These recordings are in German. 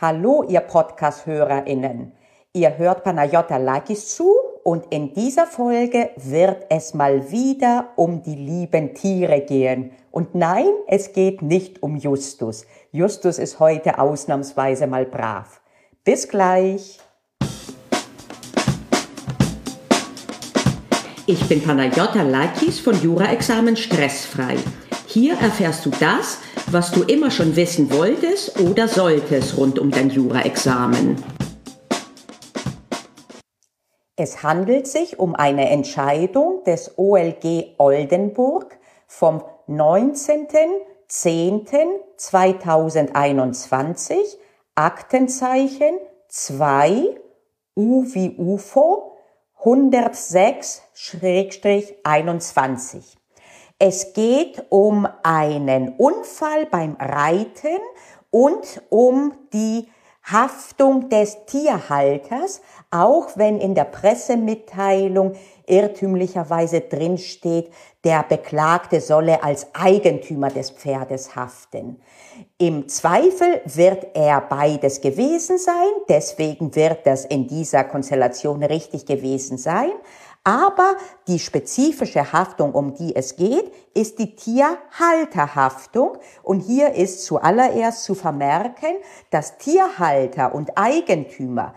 Hallo, ihr Podcast-HörerInnen. Ihr hört Panayota Lakis zu und in dieser Folge wird es mal wieder um die lieben Tiere gehen. Und nein, es geht nicht um Justus. Justus ist heute ausnahmsweise mal brav. Bis gleich. Ich bin Panayota Lakis von Jura-Examen Stressfrei. Hier erfährst du das, was du immer schon wissen wolltest oder solltest rund um dein Jura-Examen. Es handelt sich um eine Entscheidung des OLG Oldenburg vom 19.10.2021, Aktenzeichen 2 U wie UFO 106-21. Es geht um einen Unfall beim Reiten und um die Haftung des Tierhalters, auch wenn in der Pressemitteilung irrtümlicherweise drinsteht, der Beklagte solle als Eigentümer des Pferdes haften. Im Zweifel wird er beides gewesen sein, deswegen wird das in dieser Konstellation richtig gewesen sein. Aber die spezifische Haftung, um die es geht, ist die Tierhalterhaftung. Und hier ist zuallererst zu vermerken, dass Tierhalter und Eigentümer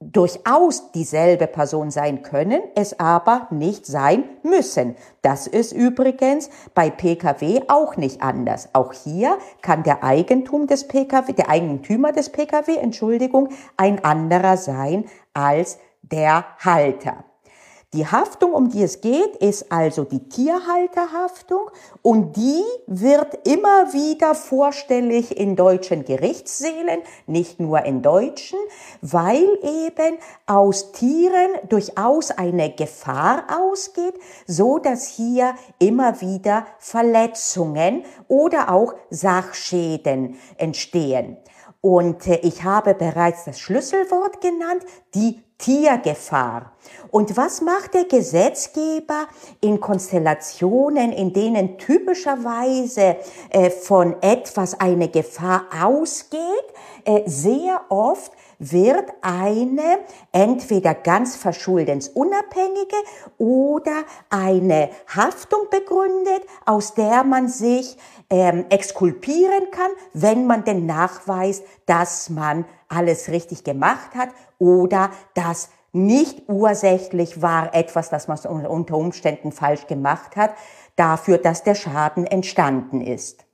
durchaus dieselbe Person sein können, es aber nicht sein müssen. Das ist übrigens bei Pkw auch nicht anders. Auch hier kann der Eigentum des Pkw, der Eigentümer des Pkw, Entschuldigung, ein anderer sein als der Halter. Die Haftung, um die es geht, ist also die Tierhalterhaftung und die wird immer wieder vorstellig in deutschen Gerichtssälen, nicht nur in deutschen, weil eben aus Tieren durchaus eine Gefahr ausgeht, so dass hier immer wieder Verletzungen oder auch Sachschäden entstehen. Und äh, ich habe bereits das Schlüsselwort genannt, die Tiergefahr. Und was macht der Gesetzgeber in Konstellationen, in denen typischerweise äh, von etwas eine Gefahr ausgeht? Äh, sehr oft wird eine entweder ganz verschuldensunabhängige oder eine Haftung begründet, aus der man sich ähm, exkulpieren kann, wenn man denn nachweist, dass man alles richtig gemacht hat oder dass nicht ursächlich war etwas, das man unter Umständen falsch gemacht hat, dafür, dass der Schaden entstanden ist.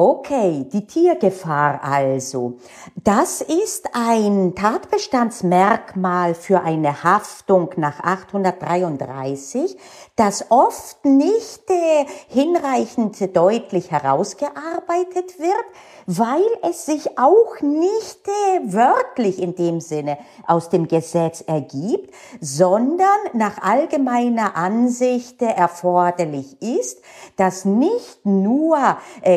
Okay, die Tiergefahr also. Das ist ein Tatbestandsmerkmal für eine Haftung nach 833, das oft nicht äh, hinreichend deutlich herausgearbeitet wird, weil es sich auch nicht äh, wörtlich in dem Sinne aus dem Gesetz ergibt, sondern nach allgemeiner Ansicht äh, erforderlich ist, dass nicht nur äh,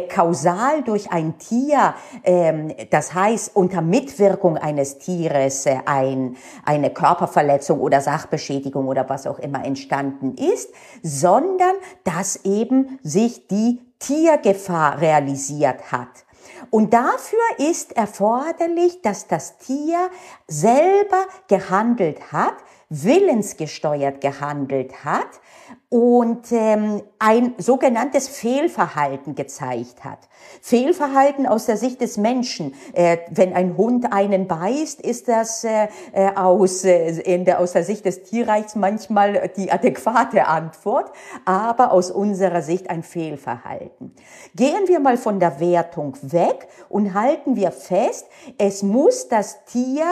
kausal durch ein Tier, ähm, das heißt unter Mitwirkung eines Tieres äh, ein, eine Körperverletzung oder Sachbeschädigung oder was auch immer entstanden ist, sondern dass eben sich die Tiergefahr realisiert hat. Und dafür ist erforderlich, dass das Tier selber gehandelt hat, willensgesteuert gehandelt hat und ähm, ein sogenanntes Fehlverhalten gezeigt hat. Fehlverhalten aus der Sicht des Menschen. Äh, wenn ein Hund einen beißt, ist das äh, äh aus, äh, in der, aus der Sicht des Tierreichs manchmal die adäquate Antwort, aber aus unserer Sicht ein Fehlverhalten. Gehen wir mal von der Wertung weg und halten wir fest, es muss das Tier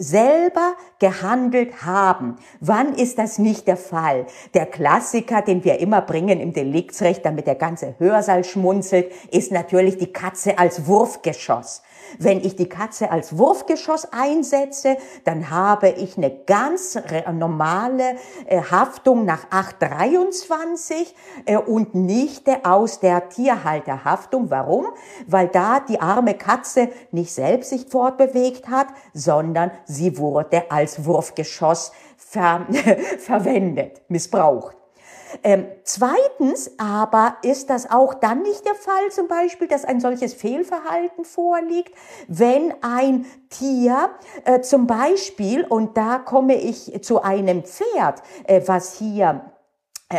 selber gehandelt haben. Wann ist das nicht der Fall? Der Klassiker, den wir immer bringen im Deliktsrecht, damit der ganze Hörsaal schmunzelt, ist natürlich die Katze als Wurfgeschoss. Wenn ich die Katze als Wurfgeschoss einsetze, dann habe ich eine ganz normale äh, Haftung nach 823 äh, und nicht aus der Tierhalterhaftung. Warum? Weil da die arme Katze nicht selbst sich fortbewegt hat, sondern sie wurde als Wurfgeschoss ver verwendet, missbraucht. Ähm, zweitens aber ist das auch dann nicht der Fall, zum Beispiel, dass ein solches Fehlverhalten vorliegt, wenn ein Tier äh, zum Beispiel, und da komme ich zu einem Pferd, äh, was hier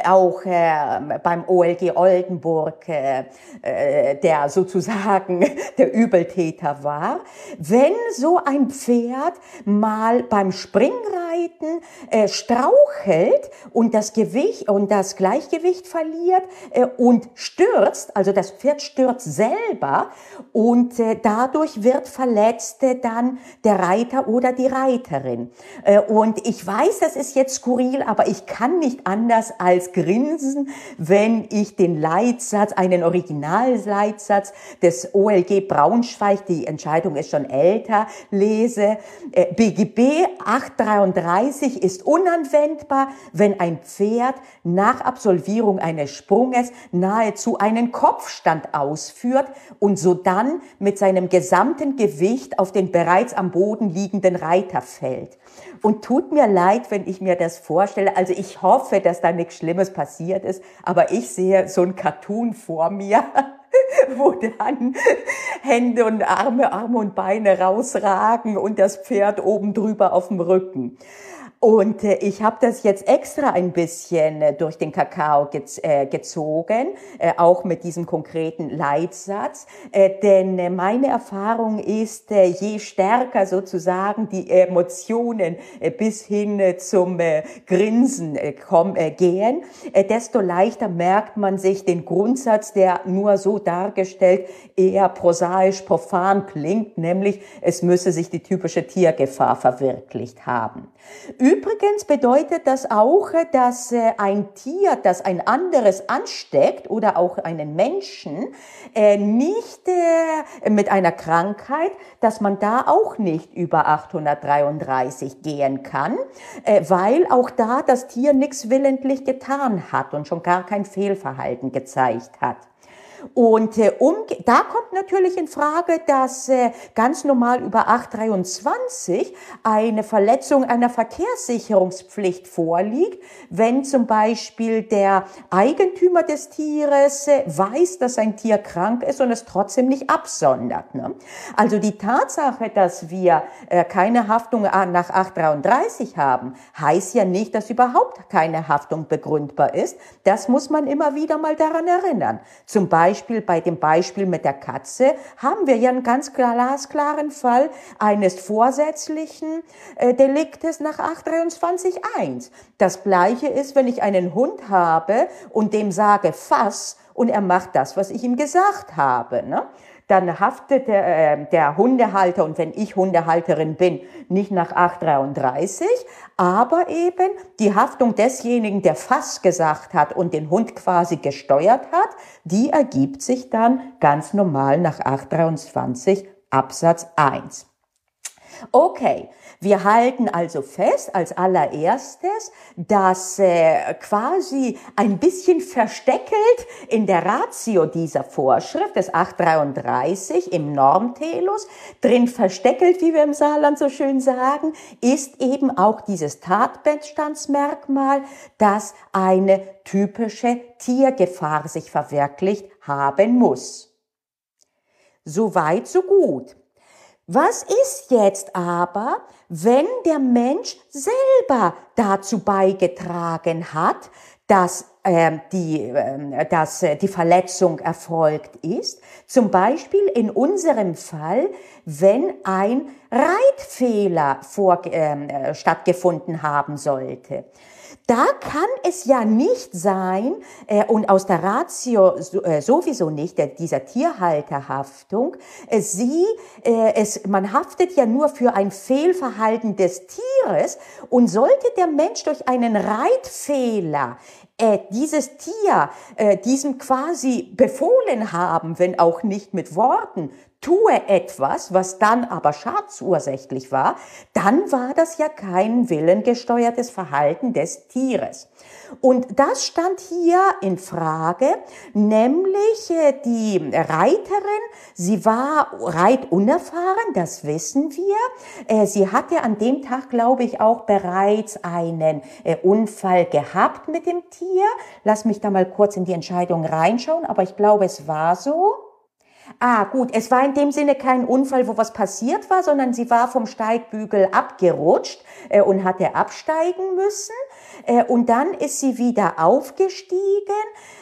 auch äh, beim OLG Oldenburg, äh, äh, der sozusagen der Übeltäter war, wenn so ein Pferd mal beim Springreiten äh, strauchelt und das Gewicht und das Gleichgewicht verliert äh, und stürzt, also das Pferd stürzt selber und äh, dadurch wird verletzt äh, dann der Reiter oder die Reiterin. Äh, und ich weiß, das ist jetzt skurril, aber ich kann nicht anders als als Grinsen, wenn ich den Leitsatz, einen Originalleitsatz des OLG Braunschweig, die Entscheidung ist schon älter, lese. BGB äh, 833 ist unanwendbar, wenn ein Pferd nach Absolvierung eines Sprunges nahezu einen Kopfstand ausführt und sodann mit seinem gesamten Gewicht auf den bereits am Boden liegenden Reiter fällt. Und tut mir leid, wenn ich mir das vorstelle. Also ich hoffe, dass da nichts Schlimmes passiert ist, aber ich sehe so ein Cartoon vor mir, wo dann Hände und Arme, Arme und Beine rausragen und das Pferd oben drüber auf dem Rücken. Und äh, ich habe das jetzt extra ein bisschen äh, durch den Kakao gez äh, gezogen, äh, auch mit diesem konkreten Leitsatz. Äh, denn äh, meine Erfahrung ist, äh, je stärker sozusagen die Emotionen äh, bis hin äh, zum äh, Grinsen äh, komm, äh, gehen, äh, desto leichter merkt man sich den Grundsatz, der nur so dargestellt eher prosaisch profan klingt, nämlich es müsse sich die typische Tiergefahr verwirklicht haben. Übrigens bedeutet das auch, dass äh, ein Tier, das ein anderes ansteckt oder auch einen Menschen, äh, nicht äh, mit einer Krankheit, dass man da auch nicht über 833 gehen kann, weil auch da das Tier nichts willentlich getan hat und schon gar kein Fehlverhalten gezeigt hat. Und äh, um, da kommt natürlich in Frage, dass äh, ganz normal über 823 eine Verletzung einer Verkehrssicherungspflicht vorliegt, wenn zum Beispiel der Eigentümer des Tieres äh, weiß, dass ein Tier krank ist und es trotzdem nicht absondert. Ne? Also die Tatsache, dass wir äh, keine Haftung nach 833 haben, heißt ja nicht, dass überhaupt keine Haftung begründbar ist. Das muss man immer wieder mal daran erinnern. Zum Beispiel Beispiel bei dem Beispiel mit der Katze haben wir ja einen ganz glasklaren Fall eines vorsätzlichen äh, Deliktes nach 823.1. Das gleiche ist, wenn ich einen Hund habe und dem sage, fass, und er macht das, was ich ihm gesagt habe. Ne? Dann haftet der, äh, der Hundehalter und wenn ich Hundehalterin bin, nicht nach 833, aber eben die Haftung desjenigen, der Fass gesagt hat und den Hund quasi gesteuert hat, die ergibt sich dann ganz normal nach 823 Absatz 1. Okay, wir halten also fest als allererstes, dass äh, quasi ein bisschen versteckelt in der Ratio dieser Vorschrift des 833 im Normtelus, drin versteckelt, wie wir im Saarland so schön sagen, ist eben auch dieses Tatbestandsmerkmal, dass eine typische Tiergefahr sich verwirklicht haben muss. Soweit, so gut. Was ist jetzt aber, wenn der Mensch selber dazu beigetragen hat, dass, äh, die, äh, dass äh, die Verletzung erfolgt ist? Zum Beispiel in unserem Fall, wenn ein Reitfehler vor, ähm, äh, stattgefunden haben sollte da kann es ja nicht sein, äh, und aus der Ratio äh, sowieso nicht, der, dieser Tierhalterhaftung, äh, sie, äh, es, man haftet ja nur für ein Fehlverhalten des Tieres. Und sollte der Mensch durch einen Reitfehler äh, dieses Tier äh, diesem quasi befohlen haben, wenn auch nicht mit Worten, tue etwas, was dann aber schadensursächlich war, dann war das ja kein willengesteuertes Verhalten des Tieres. Und das stand hier in Frage, nämlich äh, die Reiterin, sie war reitunerfahren, das wissen wir. Äh, sie hatte an dem Tag, glaube ich, auch bereits einen äh, Unfall gehabt mit dem Tier. Lass mich da mal kurz in die Entscheidung reinschauen, aber ich glaube, es war so. Ah, gut, es war in dem Sinne kein Unfall, wo was passiert war, sondern sie war vom Steigbügel abgerutscht äh, und hatte absteigen müssen. Äh, und dann ist sie wieder aufgestiegen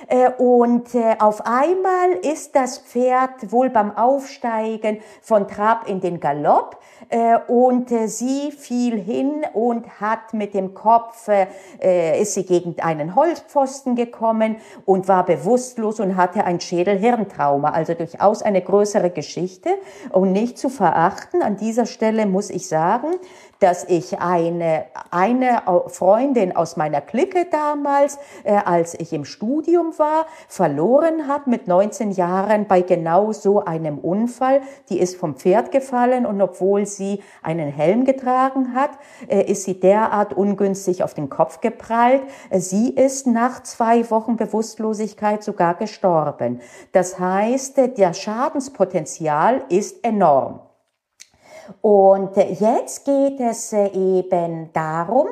äh, und äh, auf einmal ist das Pferd wohl beim Aufsteigen von Trab in den Galopp und sie fiel hin und hat mit dem Kopf, ist sie gegen einen Holzpfosten gekommen und war bewusstlos und hatte ein Schädelhirntrauma. Also durchaus eine größere Geschichte und nicht zu verachten. An dieser Stelle muss ich sagen, dass ich eine, eine Freundin aus meiner Clique damals, äh, als ich im Studium war, verloren habe mit 19 Jahren bei genau so einem Unfall. Die ist vom Pferd gefallen und obwohl sie einen Helm getragen hat, äh, ist sie derart ungünstig auf den Kopf geprallt. Äh, sie ist nach zwei Wochen Bewusstlosigkeit sogar gestorben. Das heißt, äh, der Schadenspotenzial ist enorm. Und jetzt geht es äh, eben darum,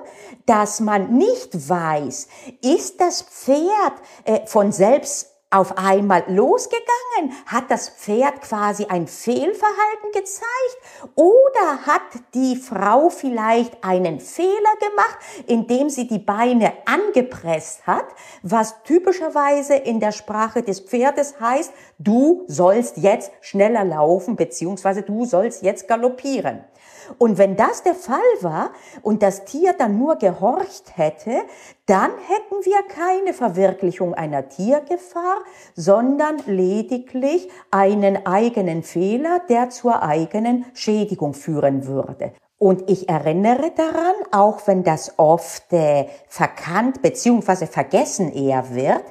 dass man nicht weiß, ist das Pferd äh, von selbst auf einmal losgegangen? Hat das Pferd quasi ein Fehlverhalten gezeigt? Oder hat die Frau vielleicht einen Fehler gemacht, indem sie die Beine angepresst hat, was typischerweise in der Sprache des Pferdes heißt, du sollst jetzt schneller laufen, beziehungsweise du sollst jetzt galoppieren. Und wenn das der Fall war und das Tier dann nur gehorcht hätte, dann hätten wir keine Verwirklichung einer Tiergefahr, sondern lediglich einen eigenen Fehler, der zur eigenen Schädigung führen würde. Und ich erinnere daran, auch wenn das oft äh, verkannt bzw. vergessen eher wird,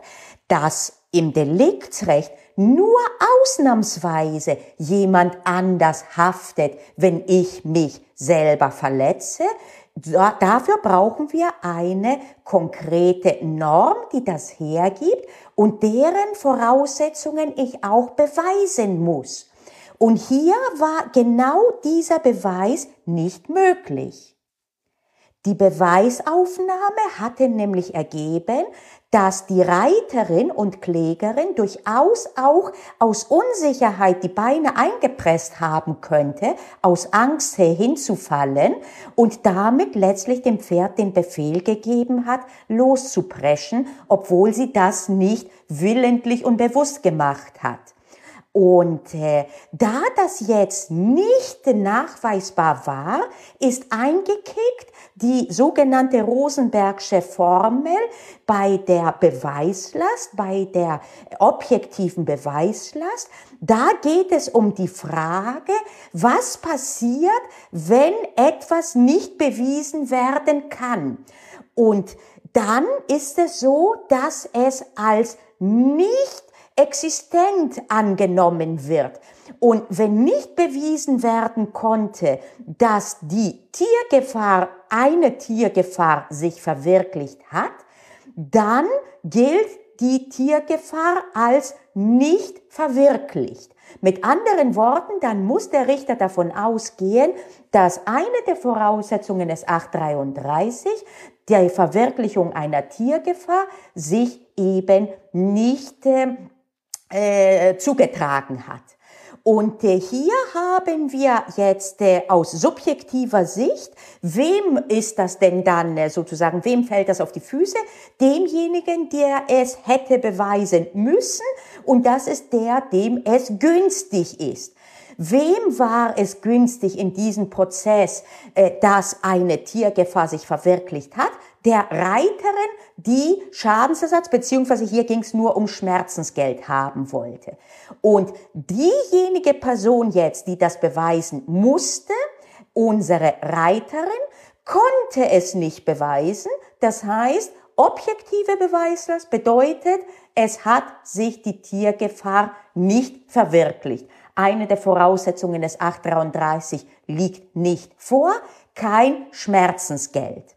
dass im Deliktsrecht nur ausnahmsweise jemand anders haftet, wenn ich mich selber verletze. Da, dafür brauchen wir eine konkrete Norm, die das hergibt und deren Voraussetzungen ich auch beweisen muss. Und hier war genau dieser Beweis nicht möglich. Die Beweisaufnahme hatte nämlich ergeben, dass die Reiterin und Klägerin durchaus auch aus Unsicherheit die Beine eingepresst haben könnte, aus Angst hinzufallen und damit letztlich dem Pferd den Befehl gegeben hat, loszupreschen, obwohl sie das nicht willentlich und bewusst gemacht hat. Und äh, da das jetzt nicht nachweisbar war, ist eingekickt die sogenannte Rosenbergsche Formel bei der Beweislast, bei der objektiven Beweislast. Da geht es um die Frage, was passiert, wenn etwas nicht bewiesen werden kann. Und dann ist es so, dass es als nicht existent angenommen wird. Und wenn nicht bewiesen werden konnte, dass die Tiergefahr, eine Tiergefahr sich verwirklicht hat, dann gilt die Tiergefahr als nicht verwirklicht. Mit anderen Worten, dann muss der Richter davon ausgehen, dass eine der Voraussetzungen des 833, der Verwirklichung einer Tiergefahr, sich eben nicht äh, äh, zugetragen hat. Und äh, hier haben wir jetzt äh, aus subjektiver Sicht, wem ist das denn dann äh, sozusagen, wem fällt das auf die Füße? Demjenigen, der es hätte beweisen müssen und das ist der, dem es günstig ist. Wem war es günstig in diesem Prozess, äh, dass eine Tiergefahr sich verwirklicht hat? Der Reiterin, die Schadensersatz, beziehungsweise hier ging es nur um Schmerzensgeld haben wollte. Und diejenige Person jetzt, die das beweisen musste, unsere Reiterin, konnte es nicht beweisen. Das heißt, objektive Beweislast bedeutet, es hat sich die Tiergefahr nicht verwirklicht. Eine der Voraussetzungen des 833 liegt nicht vor, kein Schmerzensgeld.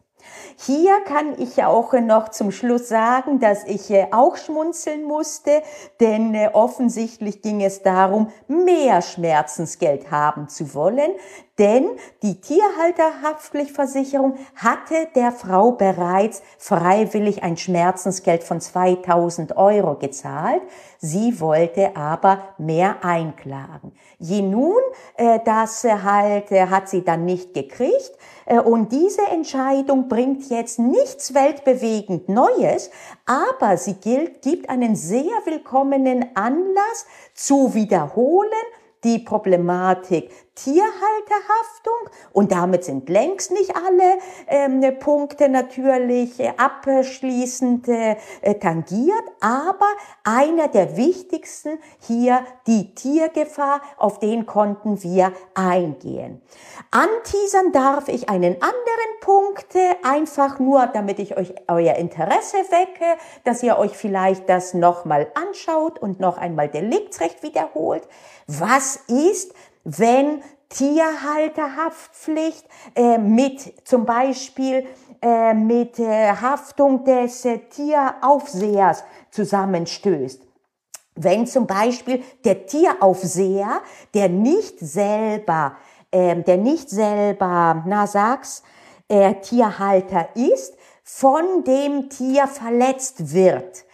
Hier kann ich auch noch zum Schluss sagen, dass ich äh, auch schmunzeln musste, denn äh, offensichtlich ging es darum, mehr Schmerzensgeld haben zu wollen, denn die Tierhalterhaftpflichtversicherung hatte der Frau bereits freiwillig ein Schmerzensgeld von 2000 Euro gezahlt. Sie wollte aber mehr einklagen. Je nun, äh, das halt äh, hat sie dann nicht gekriegt. Äh, und diese Entscheidung bringt jetzt nichts weltbewegend Neues, aber sie gilt, gibt einen sehr willkommenen Anlass zu wiederholen, die Problematik Tierhalterhaftung und damit sind längst nicht alle ähm, Punkte natürlich äh, abschließend äh, tangiert, aber einer der wichtigsten hier die Tiergefahr, auf den konnten wir eingehen. Anteasern darf ich einen anderen Punkt, äh, einfach nur, damit ich euch euer Interesse wecke, dass ihr euch vielleicht das nochmal anschaut und noch einmal Deliktsrecht wiederholt. Was ist, wenn Tierhalterhaftpflicht äh, mit zum Beispiel äh, mit äh, Haftung des äh, Tieraufsehers zusammenstößt. Wenn zum Beispiel der Tieraufseher, der nicht selber, äh, der nicht selber, na sag's, äh, Tierhalter ist, von dem Tier verletzt wird.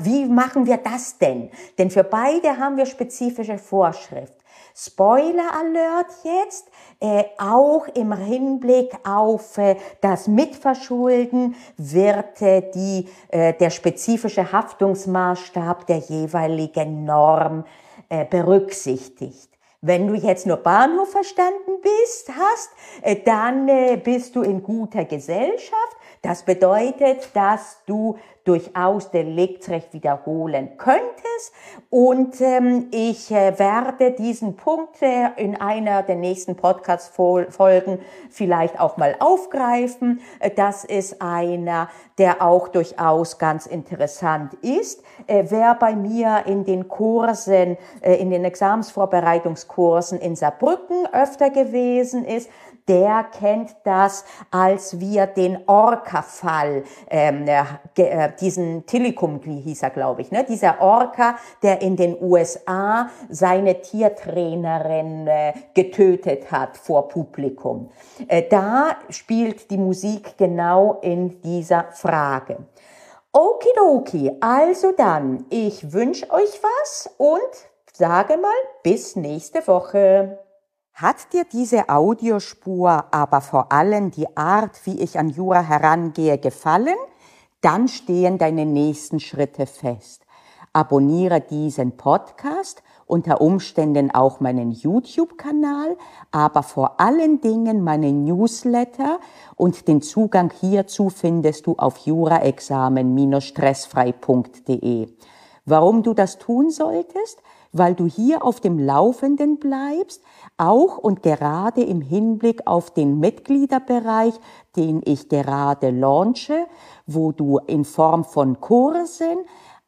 Wie machen wir das denn? Denn für beide haben wir spezifische Vorschrift. Spoiler Alert jetzt, äh, auch im Hinblick auf äh, das Mitverschulden wird äh, die, äh, der spezifische Haftungsmaßstab der jeweiligen Norm äh, berücksichtigt. Wenn du jetzt nur Bahnhof verstanden bist, hast, äh, dann bist du in guter Gesellschaft. Das bedeutet, dass du durchaus Deliktsrecht wiederholen könntest. Und ähm, ich äh, werde diesen Punkt äh, in einer der nächsten Podcast-Folgen vielleicht auch mal aufgreifen. Äh, das ist einer, der auch durchaus ganz interessant ist. Äh, wer bei mir in den Kursen, äh, in den Examensvorbereitungskursen in Saarbrücken öfter gewesen ist, der kennt das, als wir den Orca-Fall, ähm, äh, äh diesen Telekom hieß er, glaube ich, ne? dieser Orca, der in den USA seine Tiertrainerin äh, getötet hat vor Publikum. Äh, da spielt die Musik genau in dieser Frage. Okidoki, also dann, ich wünsche euch was und sage mal bis nächste Woche. Hat dir diese Audiospur, aber vor allem die Art, wie ich an Jura herangehe, gefallen? Dann stehen deine nächsten Schritte fest. Abonniere diesen Podcast, unter Umständen auch meinen YouTube-Kanal, aber vor allen Dingen meinen Newsletter und den Zugang hierzu findest du auf juraexamen-stressfrei.de. Warum du das tun solltest? Weil du hier auf dem Laufenden bleibst, auch und gerade im Hinblick auf den Mitgliederbereich, den ich gerade launche, wo du in Form von Kursen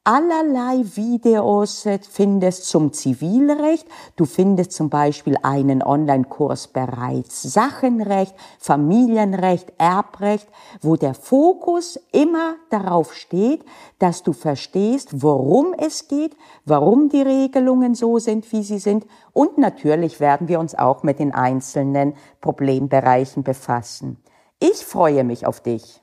allerlei Videos findest zum Zivilrecht. Du findest zum Beispiel einen Online-Kurs bereits Sachenrecht, Familienrecht, Erbrecht, wo der Fokus immer darauf steht, dass du verstehst, worum es geht, warum die Regelungen so sind, wie sie sind. Und natürlich werden wir uns auch mit den einzelnen Problembereichen befassen. Ich freue mich auf dich.